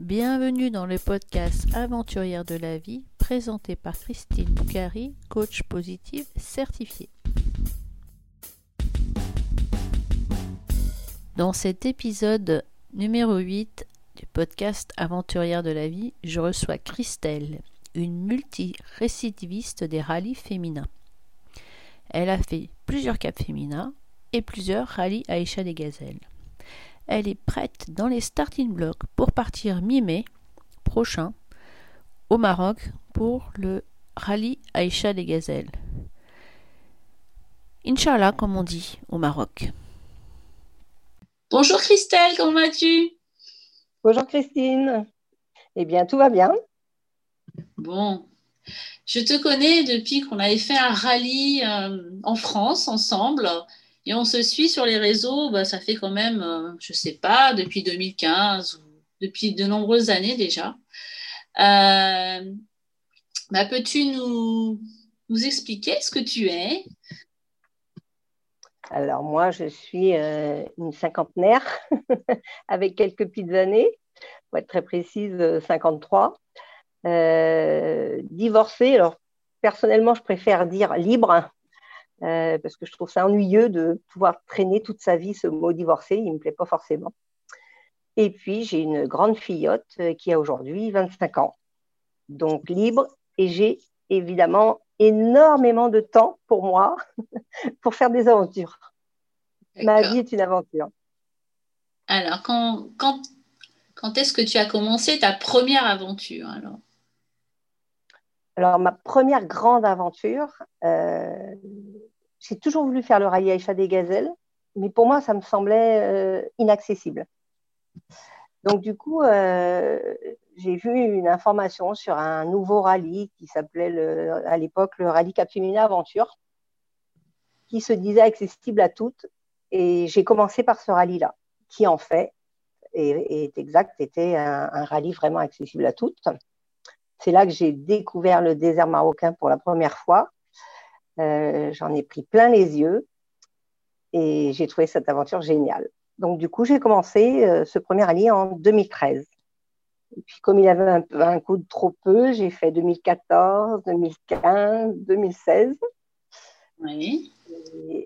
Bienvenue dans le podcast Aventurière de la vie présenté par Christine Boucari, coach positive certifiée. Dans cet épisode numéro 8 du podcast Aventurière de la vie, je reçois Christelle, une multi-récidiviste des rallyes féminins. Elle a fait plusieurs caps féminins et plusieurs rallyes Aïcha des Gazelles. Elle est prête dans les starting blocks pour partir mi-mai prochain au Maroc pour le rallye Aïcha des Gazelles. Inch'Allah, comme on dit au Maroc. Bonjour Christelle, comment vas-tu? Bonjour Christine. Eh bien, tout va bien. Bon, je te connais depuis qu'on avait fait un rallye euh, en France ensemble. Et on se suit sur les réseaux, bah, ça fait quand même, euh, je ne sais pas, depuis 2015 ou depuis de nombreuses années déjà. Euh, bah, peux-tu nous, expliquer ce que tu es? Alors moi, je suis euh, une cinquantenaire avec quelques petites années, pour être très précise, 53. divorcée, alors personnellement, je préfère dire libre euh, parce que je trouve ça ennuyeux de pouvoir traîner toute sa vie ce mot divorcé, il ne me plaît pas forcément. Et puis, j'ai une grande fillotte euh, qui a aujourd'hui 25 ans, donc libre, et j'ai évidemment énormément de temps pour moi pour faire des aventures. Ma vie est une aventure. Alors, quand, quand, quand est-ce que tu as commencé ta première aventure alors? Alors, ma première grande aventure, euh, j'ai toujours voulu faire le rallye Aïcha des Gazelles, mais pour moi, ça me semblait euh, inaccessible. Donc, du coup, euh, j'ai vu une information sur un nouveau rallye qui s'appelait à l'époque le rallye Cap Féminin Aventure, qui se disait accessible à toutes. Et j'ai commencé par ce rallye-là, qui en fait est, exact, était un, un, rallye vraiment accessible à toutes. C'est là que j'ai découvert le désert marocain pour la première fois. Euh, j'en ai pris plein les yeux et j'ai trouvé cette aventure géniale. Donc, du coup, j'ai commencé euh, ce premier rallye en 2013. Et puis, comme il avait un, un coup de trop peu, j'ai fait 2014, 2015, 2016. Oui.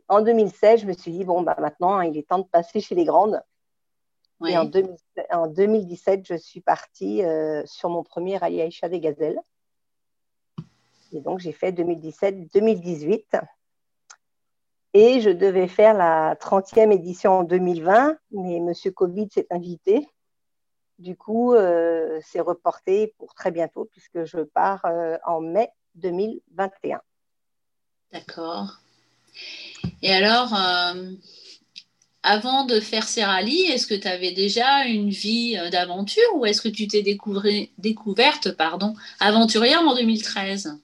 en 2016, je me suis dit, bon, bah, maintenant, il est temps de passer chez les grandes. Et en, 2017, je suis partie euh, sur mon premier rallye Aïcha des Gazelles. Et donc, j'ai fait 2017-2018. Et je devais faire la 30e édition en 2020, mais M. Covid s'est invité. Du coup, euh, c'est reporté pour très bientôt, puisque je pars euh, en mai 2021. D'accord. Et alors, euh, avant de faire ces rallyes, est-ce que tu avais déjà une vie d'aventure ou est-ce que tu t'es découverte pardon, aventurière en 2013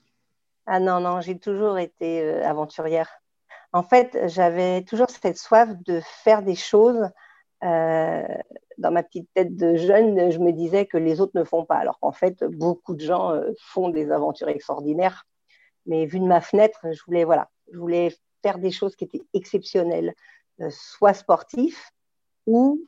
ah non, non, j'ai toujours été euh, aventurière. En fait, j'avais toujours cette soif de faire des choses. Euh, dans ma petite tête de jeune, je me disais que les autres ne font pas, alors qu'en fait, beaucoup de gens euh, font des aventures extraordinaires. Mais vu de ma fenêtre, je voulais, voilà, je voulais faire des choses qui étaient exceptionnelles, soit sportifs ou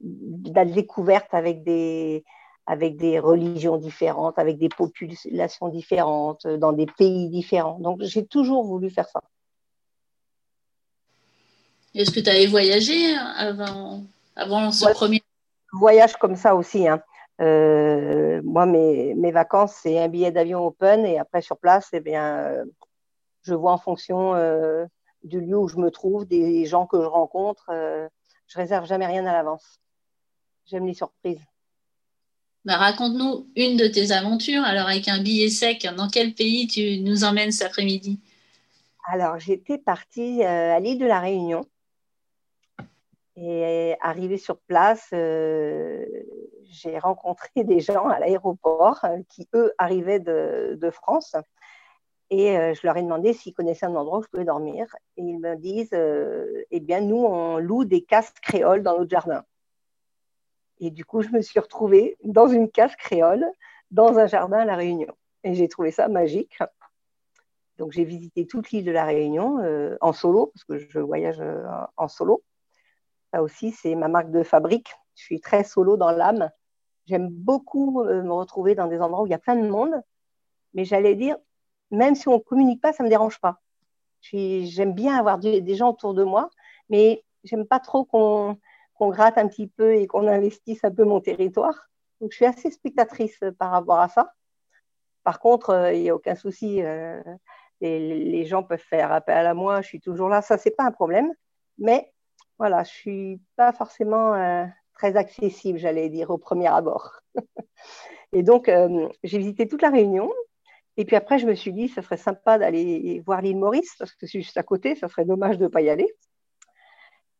de la découverte avec des, avec des religions différentes, avec des populations différentes, dans des pays différents. Donc j'ai toujours voulu faire ça. Est-ce que tu avais voyagé avant, avant ce premier? Voyage comme ça aussi. Hein. Euh, moi, mes, mes vacances, c'est un billet d'avion open et après sur place, eh bien, euh, je vois en fonction euh, du lieu où je me trouve, des gens que je rencontre. je réserve jamais rien à l'avance. J'aime les surprises. Bah, raconte-nous une de tes aventures. Alors, avec un billet sec, dans quel pays tu nous emmènes cet après-midi? Alors, j'étais partie euh, à l'île de la Réunion. Et arrivée sur place, euh, j'ai rencontré des gens à l'aéroport euh, qui, eux, arrivaient de, France. Et je leur ai demandé s'ils connaissaient un endroit où je pouvais dormir. Et ils me disent, eh bien, nous, on loue des casques créoles dans notre jardin. Et du coup, je me suis retrouvée dans une case créole, dans un jardin à La Réunion. Et j'ai trouvé ça magique. Donc, j'ai visité toute l'île de La Réunion euh, en solo, parce que je voyage euh, en solo. Ça aussi, c'est ma marque de fabrique. Je suis très solo dans l'âme. J'aime beaucoup me retrouver dans des endroits où il y a plein de monde, mais j'allais dire, même si on ne communique pas, ça ne me dérange pas. J'aime bien avoir des gens autour de moi, mais j'aime pas trop qu'on gratte un petit peu et qu'on investisse un peu mon territoire. Donc, je suis assez spectatrice par rapport à ça. Par contre, euh, il n'y a aucun souci. Euh, les, gens peuvent faire appel à moi. Je suis toujours là. Ça, c'est pas un problème. Mais voilà, je suis pas forcément euh, très accessible, j'allais dire, au premier abord. et donc, j'ai visité toute la Réunion. Et puis après, je me suis dit, ça serait sympa d'aller voir l'île Maurice, parce que c'est juste à côté, ça serait dommage de ne pas y aller.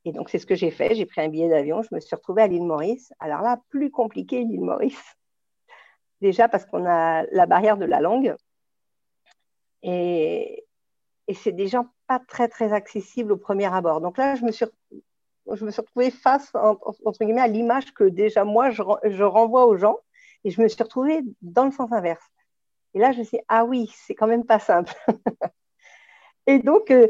Et donc, c'est ce que j'ai fait. J'ai pris un billet d'avion, je me suis retrouvée à l'île Maurice. Alors là, plus compliqué, l'île Maurice. Déjà parce qu'on a la barrière de la langue. Et, c'est des gens pas très, très accessibles au premier abord. Donc là, je me suis, je me suis retrouvée face, entre guillemets, à l'image que déjà moi, je, renvoie aux gens. Et je me suis retrouvée dans le sens inverse. Et là, je me suis dit, ah oui, c'est quand même pas simple. et donc, euh,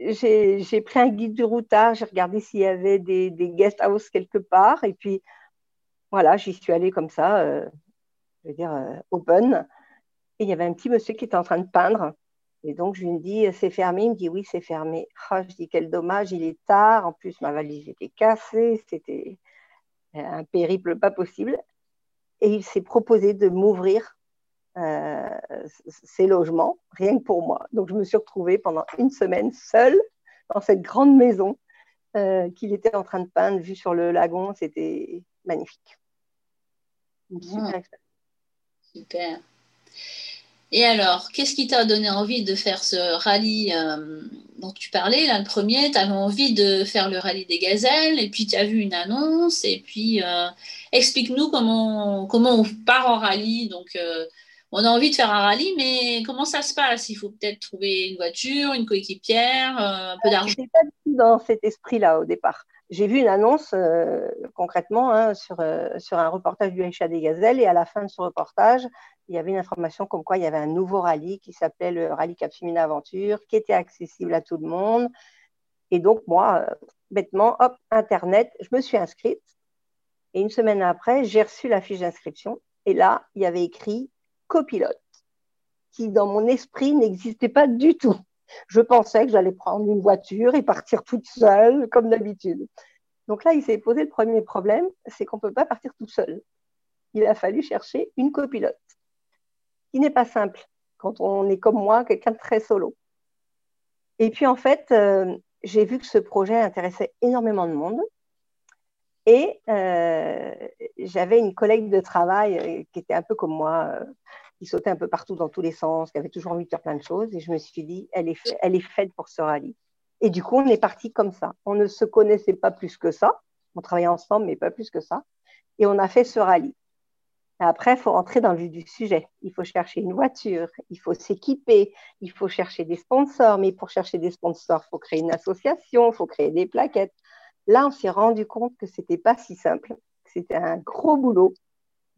j'ai pris un guide du routard, j'ai regardé s'il y avait des, guest houses quelque part. Et puis, voilà, j'y suis allée comme ça, euh, je veux dire, euh, open. Et il y avait un petit monsieur qui était en train de peindre. Et donc, je lui dit, c'est fermé. Il me dit, oui, c'est fermé. Ah, je dis, quel dommage, il est tard. En plus, ma valise était cassée. C'était un périple pas possible. Et il s'est proposé de m'ouvrir euh, ces logements, rien que pour moi. Donc, je me suis retrouvée pendant une semaine seule dans cette grande maison euh, qu'il était en train de peindre, vue sur le lagon. C'était magnifique. super. super. Et alors, qu'est-ce qui t'a donné envie de faire ce rallye euh, dont tu parlais, là, le premier? Tu avais envie de faire le rallye des gazelles, et puis tu as vu une annonce, et puis explique-nous comment, comment on part en rallye. Donc, on a envie de faire un rallye, mais comment ça se passe? Il faut peut-être trouver une voiture, une coéquipière, euh, un peu d'argent. Je pas du tout dans cet esprit-là au départ. J'ai vu une annonce euh, concrètement hein, sur, euh, sur un reportage du HA des Gazelles et à la fin de ce reportage, il y avait une information comme quoi il y avait un nouveau rallye qui s'appelait le Rallye Cap Féminin Aventure, qui était accessible à tout le monde. Et donc, moi, bêtement, hop, Internet, je me suis inscrite. Et une semaine après, j'ai reçu la fiche d'inscription. Et là, il y avait écrit copilote, qui dans mon esprit n'existait pas du tout. Je pensais que j'allais prendre une voiture et partir toute seule, comme d'habitude. Donc là, il s'est posé le premier problème, c'est qu'on ne peut pas partir tout seul. Il a fallu chercher une copilote, qui n'est pas simple quand on est comme moi, quelqu'un de très solo. Et puis en fait, euh, j'ai vu que ce projet intéressait énormément de monde. Et euh, j'avais une collègue de travail euh, qui était un peu comme moi, qui sautait un peu partout dans tous les sens, qui avait toujours envie de faire plein de choses. Et je me suis dit, elle est, elle est faite pour ce rallye. Et du coup, on est parti comme ça. On ne se connaissait pas plus que ça. On travaillait ensemble, mais pas plus que ça. Et on a fait ce rallye. après, il faut rentrer dans le vif du sujet. Il faut chercher une voiture, il faut s'équiper, il faut chercher des sponsors. Mais pour chercher des sponsors, il faut créer une association, il faut créer des plaquettes. Là, on s'est rendu compte que ce n'était pas si simple. C'était un gros boulot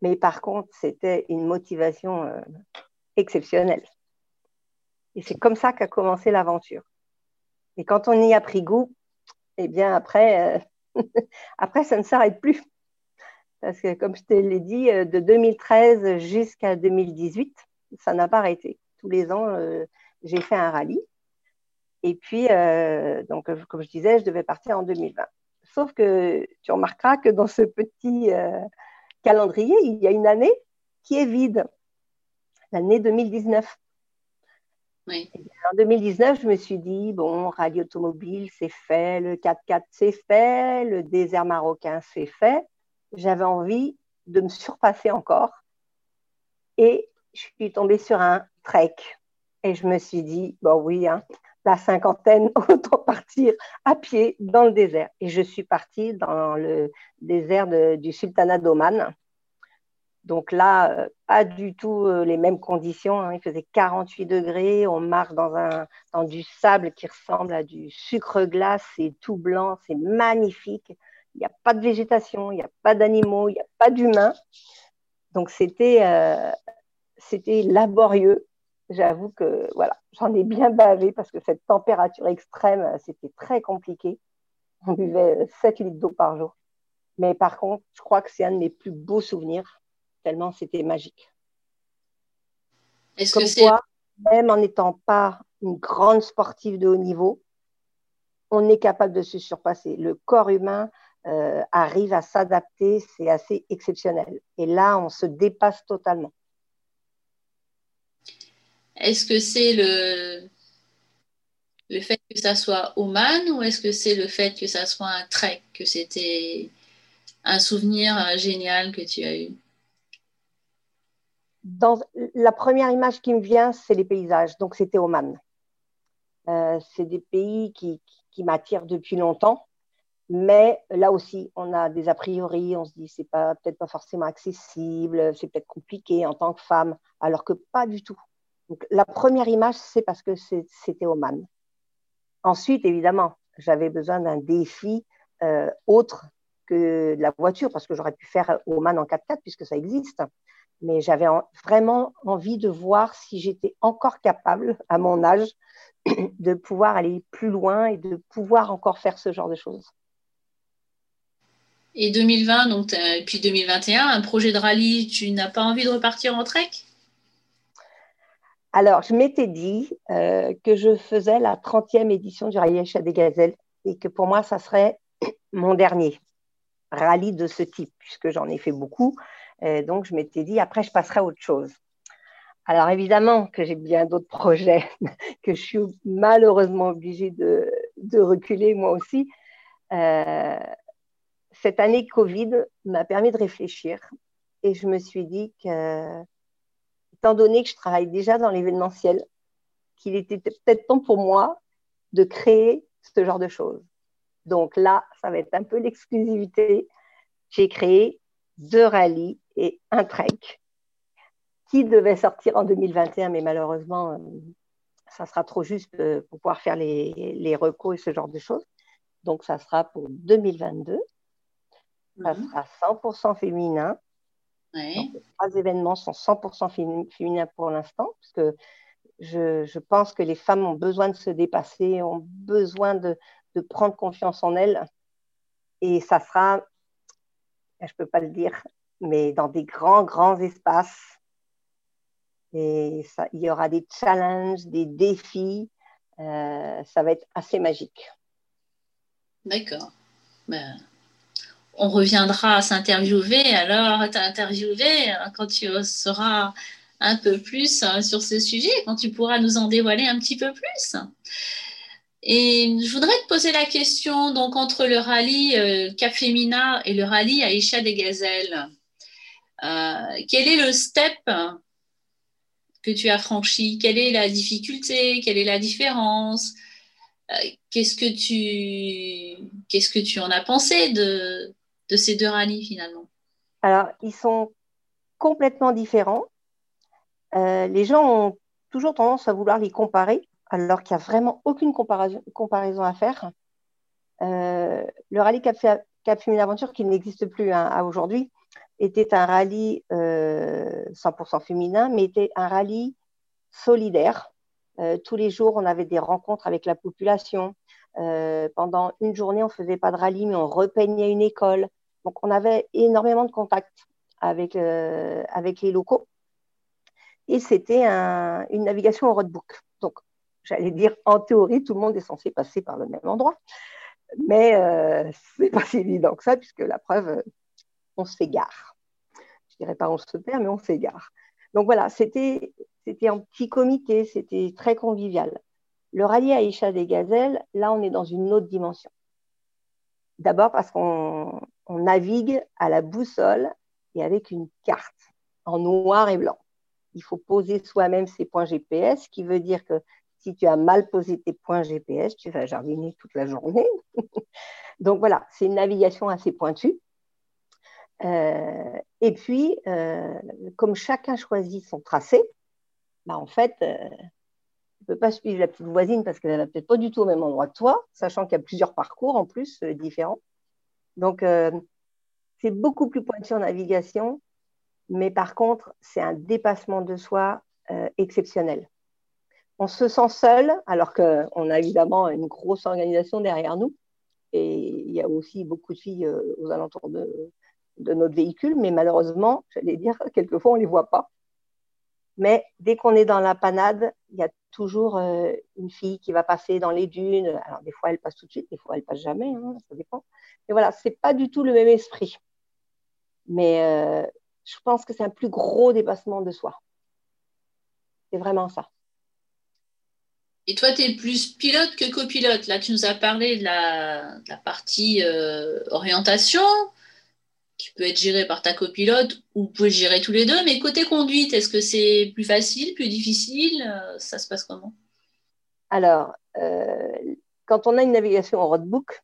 mais par contre, c'était une motivation euh, exceptionnelle. Et c'est comme ça qu'a commencé l'aventure. Et quand on y a pris goût, eh bien après, euh, après ça ne s'arrête plus. Parce que comme je te l'ai dit, euh, de 2013 jusqu'à 2018, ça n'a pas arrêté. Tous les ans, j'ai fait un rallye. Et puis, donc, comme je disais, je devais partir en 2020. Sauf que tu remarqueras que dans ce petit calendrier, il y a une année qui est vide, l'année 2019. En 2019, je me suis dit, bon, rallye automobile, c'est fait, le 4x4, c'est fait, le désert marocain, c'est fait. J'avais envie de me surpasser encore. Et je suis tombée sur un trek. Et je me suis dit, bon oui, hein, la cinquantaine, autant partir à pied dans le désert. Et je suis partie dans le désert du Sultanat d'Oman. Donc là, euh, pas du tout euh, les mêmes conditions. Hein. Il faisait 48 degrés. On marche dans, un, dans du sable qui ressemble à du sucre glace. C'est tout blanc. C'est magnifique. Il n'y a pas de végétation. Il n'y a pas d'animaux. Il n'y a pas d'humains. Donc c'était euh, c'était laborieux j'avoue que voilà, j'en ai bien bavé parce que cette température extrême, c'était très compliqué. On buvait 7 litres d'eau par jour. Mais par contre, je crois que c'est un de mes plus beaux souvenirs, tellement c'était magique. Est-ce Comme que c'est même en n'étant pas une grande sportive de haut niveau, on est capable de se surpasser. Le corps humain euh, arrive à s'adapter, c'est assez exceptionnel. Et là, on se dépasse totalement. Est-ce que c'est le fait que ça soit Oman ou est-ce que c'est le fait que ça soit un trek, que c'était un souvenir génial que tu as eu? Dans, la première image qui me vient, c'est les paysages. Donc, c'était Oman. Euh, c'est des pays qui, qui m'attirent depuis longtemps. Mais là aussi, on a des a priori, on se dit c'est pas peut-être pas forcément accessible, c'est peut-être compliqué en tant que femme, alors que pas du tout. La première image, c'est parce que c'était Oman. Ensuite, évidemment, j'avais besoin d'un défi euh, autre que la voiture, parce que j'aurais pu faire Oman en 4x4 puisque ça existe. Mais j'avais en- vraiment envie de voir si j'étais encore capable, à mon âge, de pouvoir aller plus loin et de pouvoir encore faire ce genre de choses. Et 2020, donc, t'as- et puis 2021, un projet de rallye, tu n'as pas envie de repartir en trek? Alors, je m'étais dit euh, que je faisais la 30e édition du rallye Aïcha des Gazelles et que pour moi, ça serait mon dernier rallye de ce type, puisque j'en ai fait beaucoup. Donc, je m'étais dit, après, je passerai à autre chose. Alors, évidemment que j'ai bien d'autres projets que je suis malheureusement obligée de, de reculer moi aussi. Euh, cette année Covid m'a permis de réfléchir et je me suis dit que étant donné que je travaille déjà dans l'événementiel, qu'il était peut-être temps pour moi de créer ce genre de choses. Donc là, ça va être un peu l'exclusivité. J'ai créé deux rallyes et un trek qui devait sortir en 2021, mais malheureusement, euh, ça sera trop juste euh, pour pouvoir faire les, les recos et ce genre de choses. Donc, ça sera pour 2022. Ça Mhm. sera 100% féminin. Ouais. Donc, les trois événements sont 100% fémi- féminins pour l'instant, parce que je, je pense que les femmes ont besoin de se dépasser, ont besoin de, de prendre confiance en elles. Et ça sera, je ne peux pas le dire, mais dans des grands, grands espaces. Et ça, il y aura des challenges, des défis. Euh, ça va être assez magique. D'accord. Ben, on reviendra à s'interviewer. Alors, t'interviewer euh, quand tu sauras un peu plus euh, sur ce sujet, quand tu pourras nous en dévoiler un petit peu plus. Et je voudrais te poser la question, donc entre le rallye euh, Cap Femina et le rallye Aïcha des Gazelles, euh, quel est le step que tu as franchi? Quelle est la difficulté? Quelle est la différence? Qu'est-ce que tu qu'est-ce que tu en as pensé de, de ces deux rallyes finalement Alors, ils sont complètement différents. Euh, les gens ont toujours tendance à vouloir les comparer, alors qu'il n'y a vraiment aucune comparaison, à faire. Euh, le rallye Cap, Cap Féminin Aventure, qui n'existe plus hein, à aujourd'hui, était un rallye euh, 100% féminin, mais était un rallye solidaire. Euh, tous les jours, on avait des rencontres avec la population. Euh, pendant une journée, on ne faisait pas de rallye, mais on repeignait une école. Donc, on avait énormément de contacts avec, euh, les locaux. Et c'était un, une navigation au roadbook. Donc, j'allais dire, en théorie, tout le monde est censé passer par le même endroit. Mais euh, ce n'est pas si évident que ça, puisque la preuve, on s'égare. Je dirais pas on se perd, mais on s'égare. Donc voilà, c'était c'était en petit comité, c'était très convivial. Le rallye Aïcha des Gazelles, là, on est dans une autre dimension. D'abord parce qu'on on navigue à la boussole et avec une carte en noir et blanc. Il faut poser soi-même ses points GPS, ce qui veut dire que si tu as mal posé tes points GPS, tu vas jardiner toute la journée. Donc voilà, c'est une navigation assez pointue. Euh, et puis, euh, comme chacun choisit son tracé, bah en fait, euh, tu ne peux pas suivre la petite voisine parce qu'elle va peut-être pas du tout au même endroit que toi, sachant qu'il y a plusieurs parcours en plus euh, différents. Donc, euh, c'est beaucoup plus pointu en navigation, mais par contre, c'est un dépassement de soi euh, exceptionnel. On se sent seul, alors qu'on a évidemment une grosse organisation derrière nous. Et il y a aussi beaucoup de filles aux alentours de, de notre véhicule, mais malheureusement, j'allais dire, quelquefois, on ne les voit pas. Mais dès qu'on est dans la panade, il y a toujours euh, une fille qui va passer dans les dunes. Alors, des fois, elle passe tout de suite, des fois, elle passe jamais, hein, ça dépend. Mais voilà, ce n'est pas du tout le même esprit. Mais euh, je pense que c'est un plus gros dépassement de soi. C'est vraiment ça. Et toi, tu es plus pilote que copilote. Là, tu nous as parlé de la, partie euh, orientation qui peut être géré par ta copilote ou vous pouvez gérer tous les deux. Mais côté conduite, est-ce que c'est plus facile, plus difficile euh, Ça se passe comment? Alors, euh, quand on a une navigation en roadbook,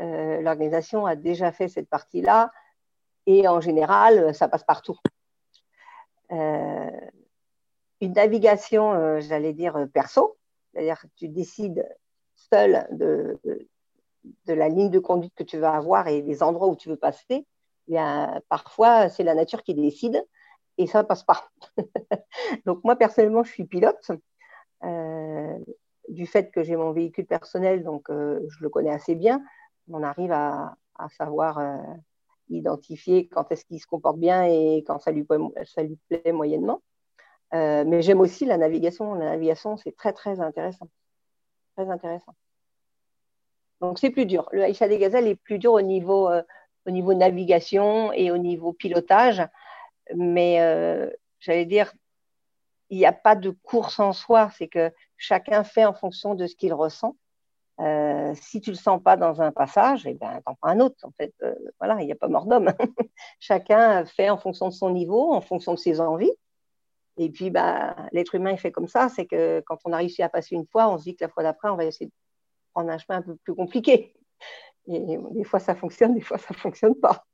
euh, l'organisation a déjà fait cette partie-là et en général, ça passe partout. une navigation, j'allais dire perso, c'est-à-dire que tu décides seul de, de la ligne de conduite que tu vas avoir et des endroits où tu veux passer parfois, c'est la nature qui décide et ça ne passe pas. Donc moi, personnellement, je suis pilote. Euh, du fait que j'ai mon véhicule personnel, donc euh, je le connais assez bien, on arrive à, savoir euh, identifier quand est-ce qu'il se comporte bien et quand ça lui, plaît moyennement. mais j'aime aussi la navigation. La navigation, c'est très, très intéressant. Très intéressant. Donc, c'est plus dur. Le Aïcha des Gazelles est plus dur au niveau au niveau navigation et au niveau pilotage. Mais euh, j'allais dire, il n'y a pas de course en soi, c'est que chacun fait en fonction de ce qu'il ressent. Euh, si tu le sens pas dans un passage, eh ben, t'en prends un autre. En fait, euh, voilà, il n'y a pas mort d'homme. chacun fait en fonction de son niveau, en fonction de ses envies. Et puis, bah, l'être humain, il fait comme ça. C'est que quand on a réussi à passer une fois, on se dit que la fois d'après, on va essayer de prendre un chemin un peu plus compliqué. Et des fois, ça fonctionne, des fois, ça ne fonctionne pas.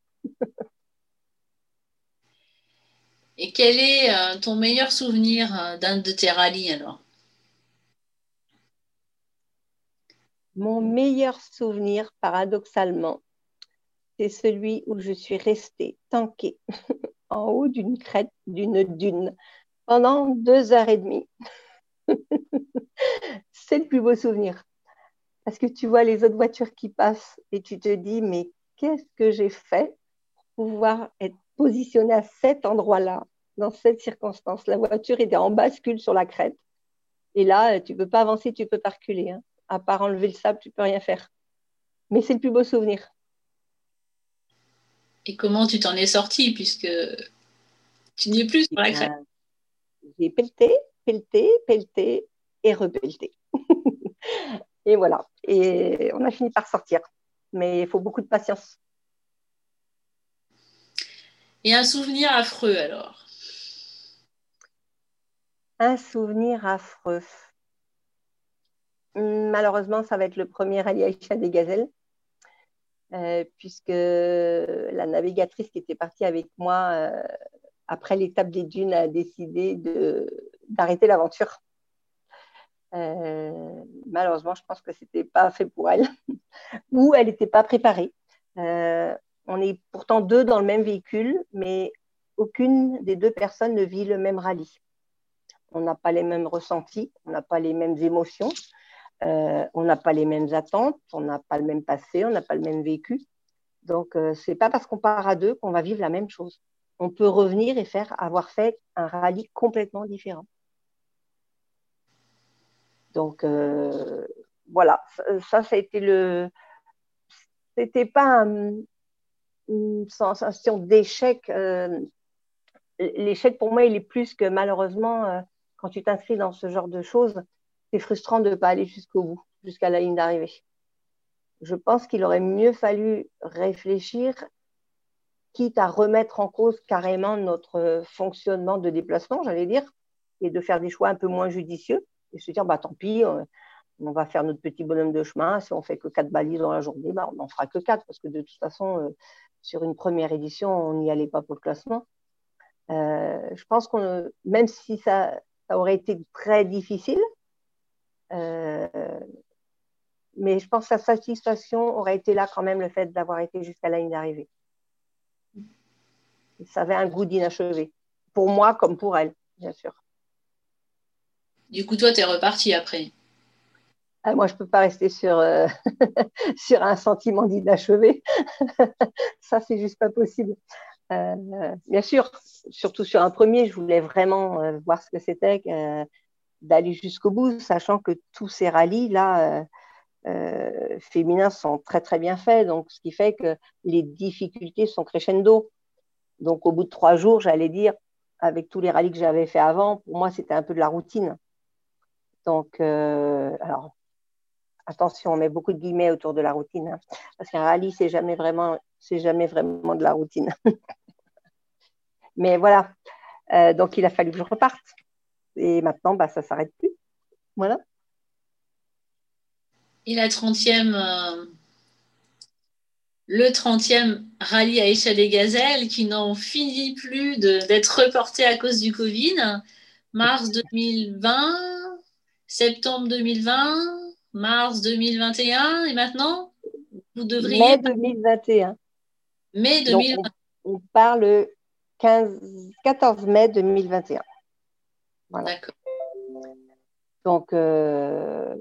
Et quel est euh, ton meilleur souvenir euh, d'un de tes rallyes alors? Mon meilleur souvenir, paradoxalement, c'est celui où je suis restée tankée en haut d'une crête d'une dune pendant deux heures et demie. c'est le plus beau souvenir parce que tu vois les autres voitures qui passent et tu te dis, mais qu'est-ce que j'ai fait pour pouvoir être positionné à cet endroit-là, dans cette circonstance? La voiture était en bascule sur la crête. Et là, tu ne peux pas avancer, tu ne peux pas reculer. Hein. À part enlever le sable, tu ne peux rien faire. Mais c'est le plus beau souvenir. Et comment tu t'en es sorti puisque tu n'y es plus sur la crête? J'ai pelleté, pelleté, pelleté et repelleté. Et voilà. Et on a fini par sortir. Mais il faut beaucoup de patience. Et un souvenir affreux alors? Un souvenir affreux. Malheureusement, ça va être le premier rallye Aïcha des Gazelles, euh, puisque la navigatrice qui était partie avec moi euh, après l'étape des dunes a décidé d'arrêter l'aventure. Euh, malheureusement, je pense que ce n'était pas fait pour elle ou elle n'était pas préparée. Euh, on est pourtant deux dans le même véhicule, mais aucune des deux personnes ne vit le même rallye. On n'a pas les mêmes ressentis, on n'a pas les mêmes émotions, euh, on n'a pas les mêmes attentes, on n'a pas le même passé, on n'a pas le même vécu. Donc, ce n'est pas parce qu'on part à deux qu'on va vivre la même chose. On peut revenir et faire avoir fait un rallye complètement différent. Donc, euh, voilà, ça, ça a été le. C'était pas une sensation d'échec. Euh, l'échec, pour moi, il est plus que malheureusement, euh, quand tu t'inscris dans ce genre de choses, c'est frustrant de ne pas aller jusqu'au bout, jusqu'à la ligne d'arrivée. Je pense qu'il aurait mieux fallu réfléchir, quitte à remettre en cause carrément notre fonctionnement de déplacement, j'allais dire, et de faire des choix un peu moins judicieux et se dire, bah, tant pis, euh, on va faire notre petit bonhomme de chemin. Si on fait que quatre balises dans la journée, bah, on n'en fera que quatre, parce que de toute façon, euh, sur une première édition, on n'y allait pas pour le classement. Euh, je pense qu'on, même si ça, ça, aurait été très difficile, mais je pense que sa satisfaction aurait été là quand même le fait d'avoir été jusqu'à la ligne d'arrivée. Ça avait un goût d'inachevé, pour moi comme pour elle, bien sûr. Du coup, toi, tu es reparti après. Ah, moi, je ne peux pas rester sur, euh, sur un sentiment d'inachevé. ça, c'est juste pas possible. Euh, bien sûr, surtout sur un premier, je voulais vraiment euh, voir ce que c'était d'aller jusqu'au bout, sachant que tous ces rallyes-là féminins sont très, très bien faits. Donc, ce qui fait que les difficultés sont crescendo. Donc, au bout de trois jours, j'allais dire, avec tous les rallyes que j'avais fait avant, pour moi, c'était un peu de la routine. Donc, alors, attention, on met beaucoup de guillemets autour de la routine, hein, parce qu'un rallye, c'est jamais vraiment, c'est jamais vraiment de la routine. Mais voilà, euh, donc il a fallu que je reparte. Et maintenant, bah, ça ne s'arrête plus. Voilà. Et la 30e, euh, le 30e rallye à Échelle des Gazelles qui n'en finit plus d'être reporté à cause du Covid. Mars 2020, septembre 2020, mars 2021 et maintenant vous devriez. Mai 2021. Mai 2021. on, parle 15, 14 mai 2021. D'accord. Donc, euh,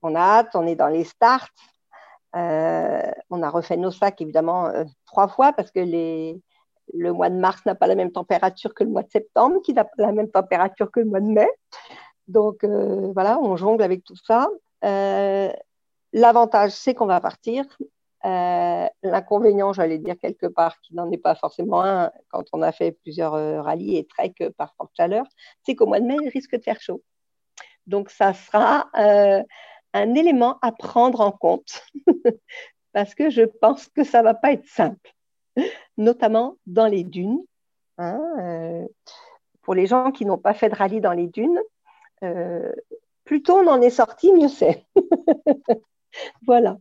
on a hâte, on est dans les starts. Euh, on a refait nos sacs, évidemment, euh, trois fois parce que les, le mois de mars n'a pas la même température que le mois de septembre, qui n'a pas la même température que le mois de mai. Donc, voilà, on jongle avec tout ça. Euh, l'avantage, c'est qu'on va partir. Euh, l'inconvénient, j'allais dire quelque part, qui n'en est pas forcément un quand on a fait plusieurs euh, rallyes et trek par forte chaleur, c'est qu'au mois de mai, il risque de faire chaud. Donc, ça sera un élément à prendre en compte parce que je pense que ça ne va pas être simple, notamment dans les dunes. Hein, pour les gens qui n'ont pas fait de rallye dans les dunes, plus tôt on en est sorti, mieux c'est. voilà.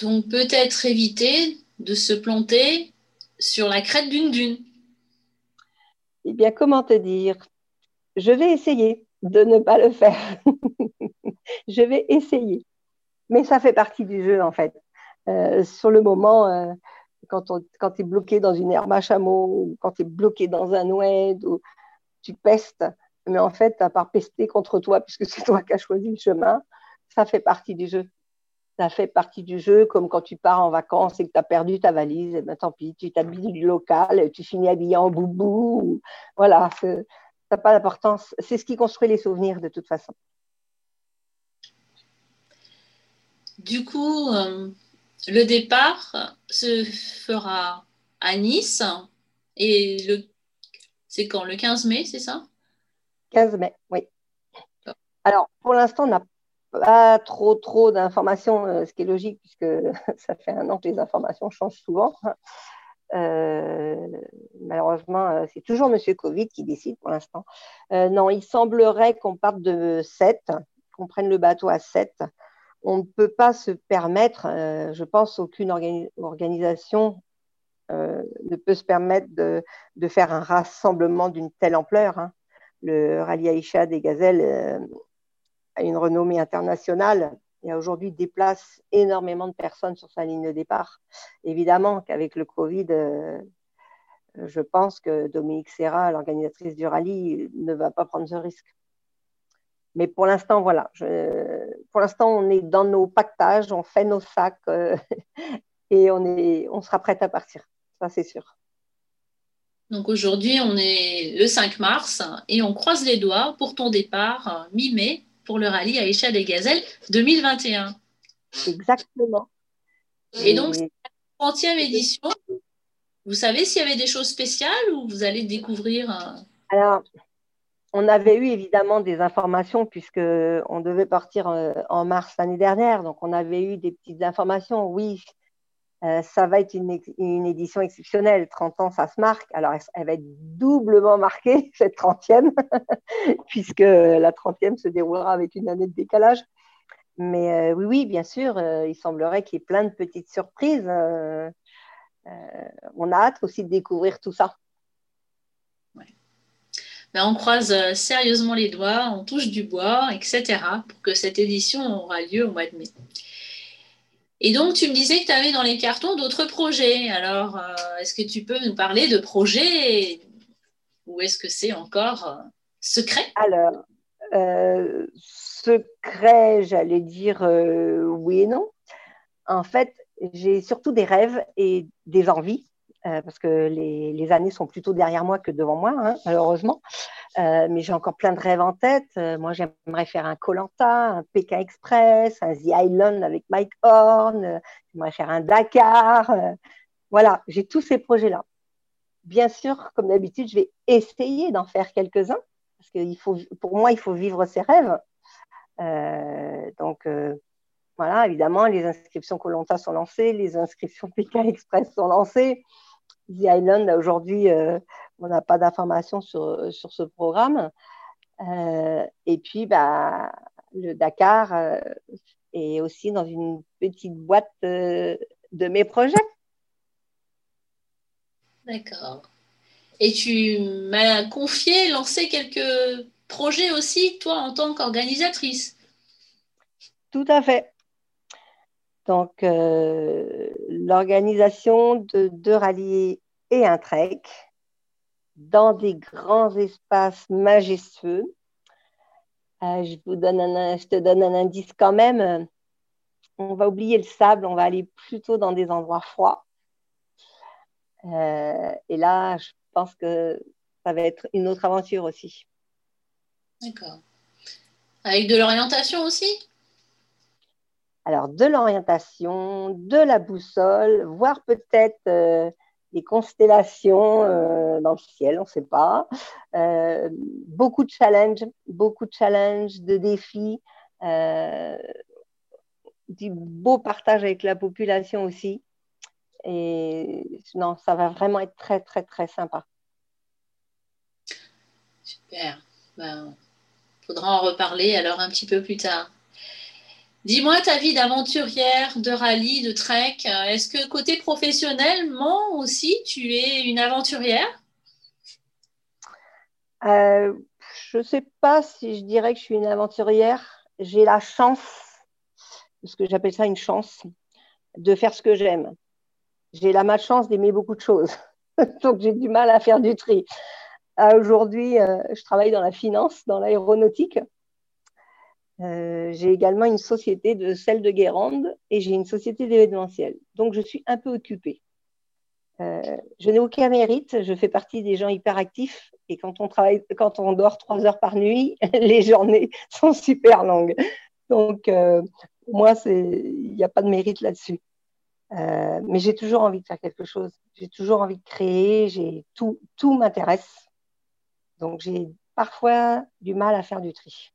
Donc peut-être éviter de se planter sur la crête d'une dune. Eh bien, comment te dire? Je vais essayer de ne pas le faire. je vais essayer. Mais ça fait partie du jeu, en fait. Euh, sur le moment, euh, quand, quand tu es bloqué dans une herbe à chameau, ou quand tu es bloqué dans un oued, ou tu pestes, mais en fait, à part pester contre toi, puisque c'est toi qui as choisi le chemin, ça fait partie du jeu. Ça fait partie du jeu, comme quand tu pars en vacances et que tu as perdu ta valise, et eh ben tant pis, tu t'habilles du local, tu finis habillé en boubou. Voilà, ça n'a pas d'importance. C'est ce qui construit les souvenirs de toute façon. Du coup, euh, le départ se fera à Nice et le c'est quand le 15 mai, c'est ça? 15 mai, oui. Alors, pour l'instant, on n'a pas trop, trop d'informations, euh, ce qui est logique, puisque ça fait un an que les informations changent souvent. Euh, malheureusement, euh, c'est toujours M. Covid qui décide pour l'instant. non, il semblerait qu'on parte de 7, qu'on prenne le bateau à 7. On ne peut pas se permettre, je pense, aucune organisation ne peut se permettre de, faire un rassemblement d'une telle ampleur. Hein le rallye Aïcha des Gazelles euh, a une renommée internationale et aujourd'hui déplace énormément de personnes sur sa ligne de départ. Évidemment qu'avec le Covid, euh, je pense que Dominique Serra, l'organisatrice du rallye, ne va pas prendre ce risque. Mais pour l'instant, voilà. pour l'instant, on est dans nos pactages, on fait nos sacs euh, et on, est, on sera prête à partir. Ça, c'est sûr. Donc aujourd'hui, on est le 5 mars et on croise les doigts pour ton départ euh, mi-mai pour le rallye à Échelle des Gazelles 2021. Exactement. Et donc, c'est la 30e édition. Vous savez s'il y avait des choses spéciales ou vous allez découvrir euh, Alors, on avait eu évidemment des informations puisque on devait partir euh, en mars l'année dernière. Donc, on avait eu des petites informations. Oui, euh, ça va être une, édition exceptionnelle. 30 ans, ça se marque. Alors, elle, va être doublement marquée, cette 30e, puisque la 30e se déroulera avec une année de décalage. Mais euh, oui, oui, bien sûr, euh, il semblerait qu'il y ait plein de petites surprises. on a hâte aussi de découvrir tout ça. Ben, on croise sérieusement les doigts, on touche du bois, etc., pour que cette édition aura lieu au mois de mai. Et donc, tu me disais que tu avais dans les cartons d'autres projets. Alors, euh, est-ce que tu peux nous parler de projets ou est-ce que c'est encore euh, secret? Alors, secret, j'allais dire oui et non. En fait, j'ai surtout des rêves et des envies, parce que les, années sont plutôt derrière moi que devant moi, hein, malheureusement. mais j'ai encore plein de rêves en tête. moi, j'aimerais faire un Colanta, un Pékin Express, un The Island avec Mike Horn. j'aimerais faire un Dakar. voilà, j'ai tous ces projets-là. Bien sûr, comme d'habitude, je vais essayer d'en faire quelques-uns parce que faut, pour moi, il faut vivre ses rêves. Euh, donc, euh, voilà, évidemment, les inscriptions Colanta sont lancées, les inscriptions Pékin Express sont lancées. The Island, aujourd'hui, euh, on n'a pas d'informations sur, sur, ce programme. et puis, bah, le Dakar est aussi dans une petite boîte de mes projets. D'accord. Et tu m'as confié, lancé quelques projets aussi, toi, en tant qu'organisatrice. Tout à fait. Donc, euh, l'organisation de deux rallyes et un trek dans des grands espaces majestueux. Euh, je, vous donne un, je te donne un indice quand même. On va oublier le sable, on va aller plutôt dans des endroits froids. Euh, et là, je pense que ça va être une autre aventure aussi. D'accord. Avec de l'orientation aussi? Alors, de l'orientation, de la boussole, voire peut-être euh, constellations euh, dans le ciel, on ne sait pas. Euh, beaucoup de challenges, beaucoup de challenges, de défis, du beau partage avec la population aussi. Et non, ça va vraiment être très, très, très sympa. Super. Ben, faudra en reparler alors un petit peu plus tard. Dis-moi ta vie d'aventurière, de rallye, de trek. Est-ce que côté professionnellement aussi, tu es une aventurière? Euh, Je ne sais pas si je dirais que je suis une aventurière. J'ai la chance, parce que j'appelle ça une chance, de faire ce que j'aime j'ai la malchance d'aimer beaucoup de choses. Donc, j'ai du mal à faire du tri. Euh, aujourd'hui, euh, je travaille dans la finance, dans l'aéronautique. Euh, j'ai également une société de celle de Guérande et j'ai une société d'événementiel. Donc, je suis un peu occupée. je n'ai aucun mérite. Je fais partie des gens hyperactifs et quand on travaille, quand on dort trois heures par nuit, les journées sont super longues. Donc, pour moi, il n'y a pas de mérite là-dessus. Euh, mais j'ai toujours envie de faire quelque chose. J'ai toujours envie de créer. Tout m'intéresse. Donc j'ai parfois du mal à faire du tri.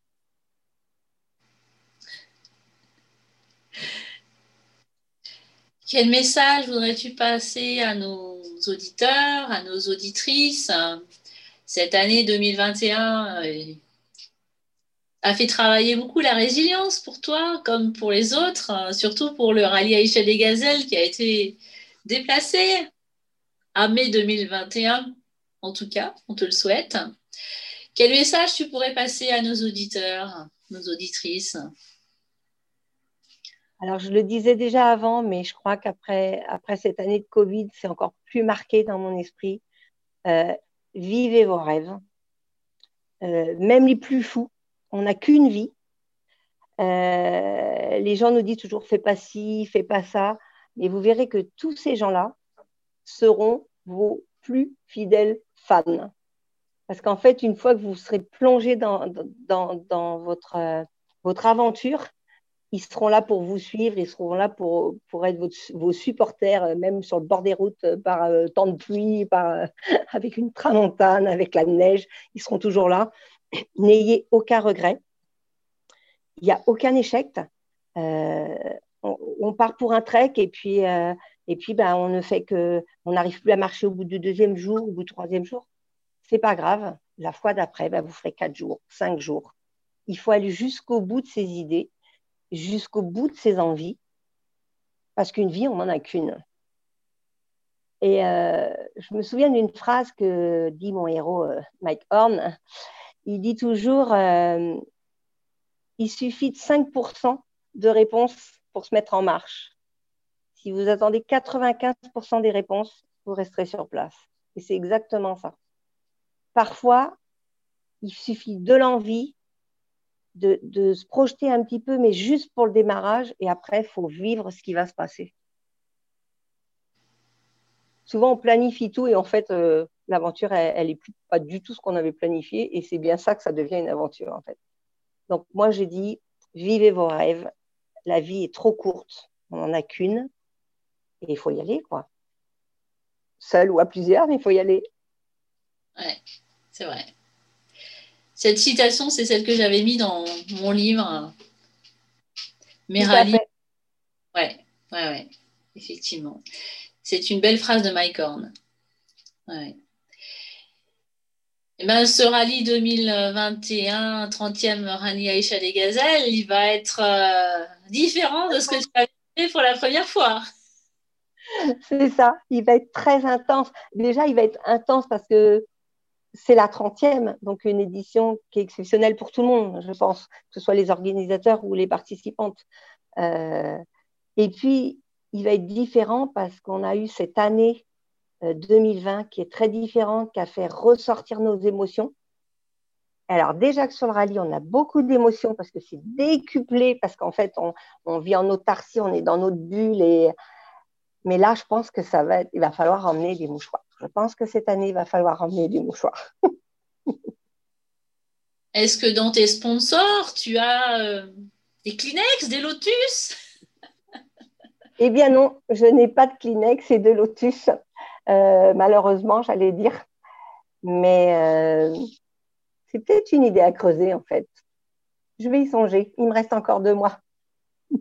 Quel message voudrais-tu passer à nos auditeurs, à nos auditrices? Cette année 2021 a fait travailler beaucoup la résilience pour toi, comme pour les autres, hein, surtout pour le rallye Aïcha des Gazelles qui a été déplacé à mai 2021, en tout cas, on te le souhaite. Quel message tu pourrais passer à nos auditeurs, nos auditrices? Alors, je le disais déjà avant, mais je crois qu'après après cette année de Covid, c'est encore plus marqué dans mon esprit. Euh, vivez vos rêves, euh, même les plus fous on n'a qu'une vie. Euh, les gens nous disent toujours fais pas ci, fais pas ça, mais vous verrez que tous ces gens-là seront vos plus fidèles fans. Parce qu'en fait, une fois que vous serez plongé dans, votre aventure, ils seront là pour vous suivre, ils seront là pour, pour être vos supporters, euh, même sur le bord des routes, par temps de pluie, par, avec une tramontane, avec la neige, ils seront toujours là. N'ayez aucun regret. Il n'y a aucun échec. Euh, on, part pour un trek et puis, euh, et puis ben, on ne fait que, on n'arrive plus à marcher au bout du deuxième jour, au bout du troisième jour. C'est pas grave. La fois d'après, ben, vous ferez quatre jours, cinq jours. Il faut aller jusqu'au bout de ses idées, jusqu'au bout de ses envies, parce qu'une vie, on n'en a qu'une. Et euh, je me souviens d'une phrase que dit mon héros Mike Horn il dit toujours euh, il suffit de 5% de réponses pour se mettre en marche. Si vous attendez 95% des réponses, vous resterez sur place. Et c'est exactement ça. Parfois, il suffit de l'envie de, se projeter un petit peu, mais juste pour le démarrage, et après, il faut vivre ce qui va se passer. Souvent, on planifie tout et en fait, euh, l'aventure, elle n'est pas du tout ce qu'on avait planifié, et c'est bien ça que ça devient une aventure, en fait. Donc, moi, j'ai dit, vivez vos rêves. La vie est trop courte, on n'en a qu'une, et il faut y aller, quoi. Seul ou à plusieurs, mais il faut y aller. Ouais, c'est vrai. Cette citation, c'est celle que j'avais mis dans mon livre. Merali. Ouais, ouais, ouais, effectivement. C'est une belle phrase de Mike Horn. Ouais. Eh ben, ce rallye 2021, 30e rallye Aïcha des Gazelles, il va être euh, différent de ce que tu as fait pour la première fois. C'est ça, il va être très intense. Déjà, il va être intense parce que c'est la 30e, donc une édition qui est exceptionnelle pour tout le monde, je pense, que ce soit les organisateurs ou les participantes. Euh, et puis, il va être différent parce qu'on a eu cette année 2020 euh, qui est très différente, qui a fait ressortir nos émotions. Alors déjà que sur le rallye, on a beaucoup d'émotions parce que c'est décuplé, parce qu'en fait, on, vit en autarcie, on est dans notre bulle. Mais là, je pense que ça va il va falloir emmener des mouchoirs. Je pense que cette année, il va falloir emmener du mouchoir. Est-ce que dans tes sponsors, tu as euh, des Kleenex, des Lotus? Eh bien non, je n'ai pas de Kleenex et de Lotus, euh, malheureusement, j'allais dire. Mais euh, c'est peut-être une idée à creuser en fait. Je vais y songer. Il me reste encore deux mois.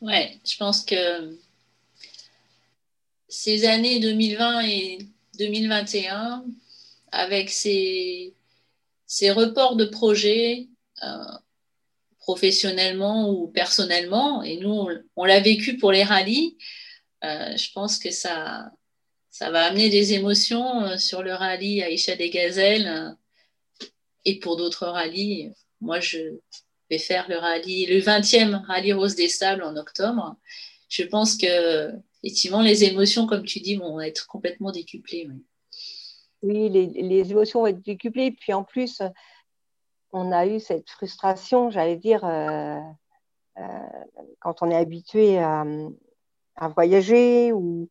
ouais, je pense que ces années 2020 et 2021, avec ces, ces reports de projets, euh, professionnellement ou personnellement, et nous, on, l'a vécu pour les rallyes, euh, je pense que ça, ça va amener des émotions euh, sur le rallye Aïcha des Gazelles et pour d'autres rallyes. Moi, je vais faire le rallye, le 20e rallye Rose des Sables en octobre. Je pense que effectivement, les émotions, comme tu dis, vont être complètement décuplées. Oui, les, émotions vont être décuplées. Puis en plus, on a eu cette frustration, j'allais dire, euh, euh, quand on est habitué à, voyager ou,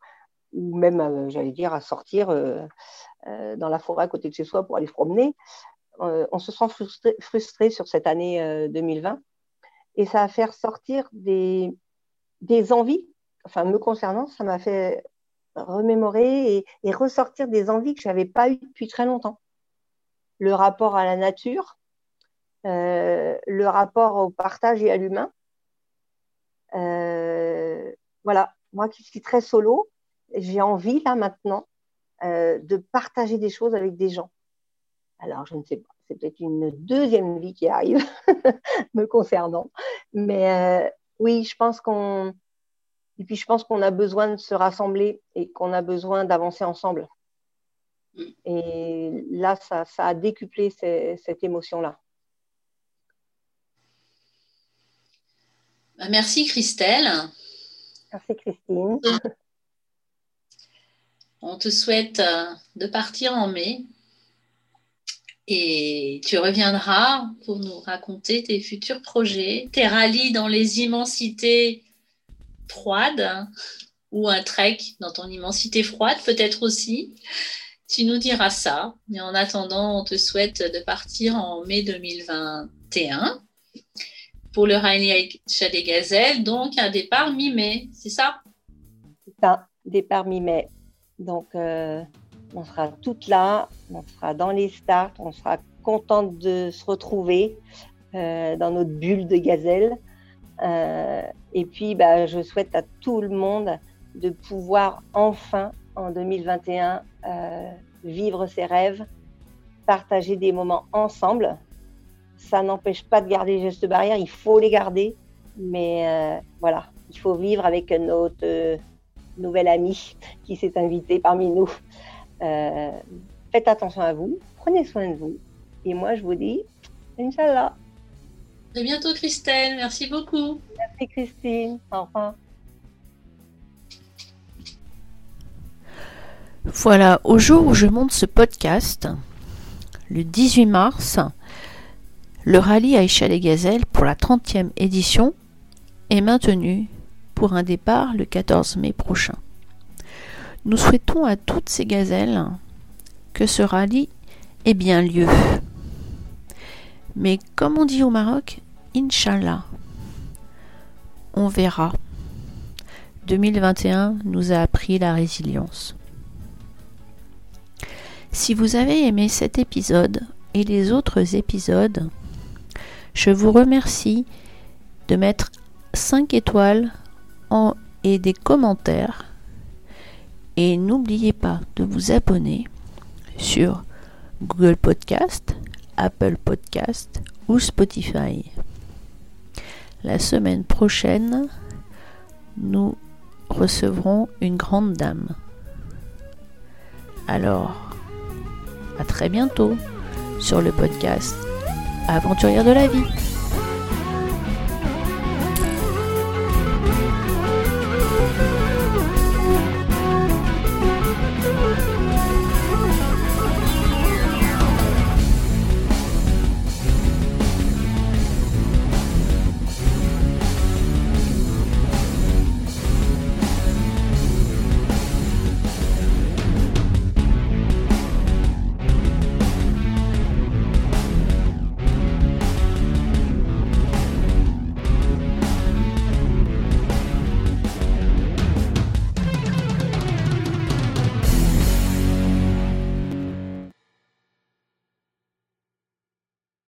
même, euh, j'allais dire, à sortir dans la forêt à côté de chez soi pour aller se promener. on se sent frustré, frustré, sur cette année 2020 et ça va faire sortir des, des envies enfin me concernant, ça m'a fait remémorer et, ressortir des envies que je n'avais pas eues depuis très longtemps. Le rapport à la nature, euh, le rapport au partage et à l'humain. Euh, voilà, moi qui suis très solo, j'ai envie là maintenant euh, de partager des choses avec des gens. Alors, je ne sais pas, c'est peut-être une deuxième vie qui arrive me concernant. Mais oui, je pense qu'on et puis, je pense qu'on a besoin de se rassembler et qu'on a besoin d'avancer ensemble. Et là, ça, a décuplé cette émotion-là. Bah, merci Christelle. Merci Christine. On te souhaite euh, de partir en mai et tu reviendras pour nous raconter tes futurs projets, tes rallyes dans les immensités froide ou un trek dans ton immensité froide peut-être aussi. Tu nous diras ça. Mais en attendant, on te souhaite de partir en mai 2021 pour le Rallye des Gazelles, donc un départ mi-mai, c'est ça? C'est ça, départ mi-mai. Donc, euh, on sera toutes là, on sera dans les starts, on sera contente de se retrouver euh, dans notre bulle de gazelle. Euh, et puis, bah, je souhaite à tout le monde de pouvoir enfin, en 2021, euh, vivre ses rêves, partager des moments ensemble. Ça n'empêche pas de garder les gestes barrières, il faut les garder. Mais euh, voilà, il faut vivre avec notre euh, nouvel ami qui s'est invité parmi nous. faites attention à vous, prenez soin de vous. Et moi, je vous dis, Inch'Allah. À bientôt, Christelle. Merci beaucoup. Merci, Christine. Au revoir. Voilà, au jour où je monte ce podcast, le 18 mars, le rallye Aïcha les Gazelles pour la 30e édition est maintenu pour un départ le 14 mai prochain. Nous souhaitons à toutes ces gazelles que ce rallye ait bien lieu. Mais comme on dit au Maroc, Inch'Allah, on verra. 2021 nous a appris la résilience. Si vous avez aimé cet épisode et les autres épisodes, je vous remercie de mettre 5 étoiles et des commentaires. Et n'oubliez pas de vous abonner sur Google Podcast, Apple Podcast ou Spotify. La semaine prochaine, nous recevrons une grande dame. Alors, à très bientôt sur le podcast Aventurière de la vie.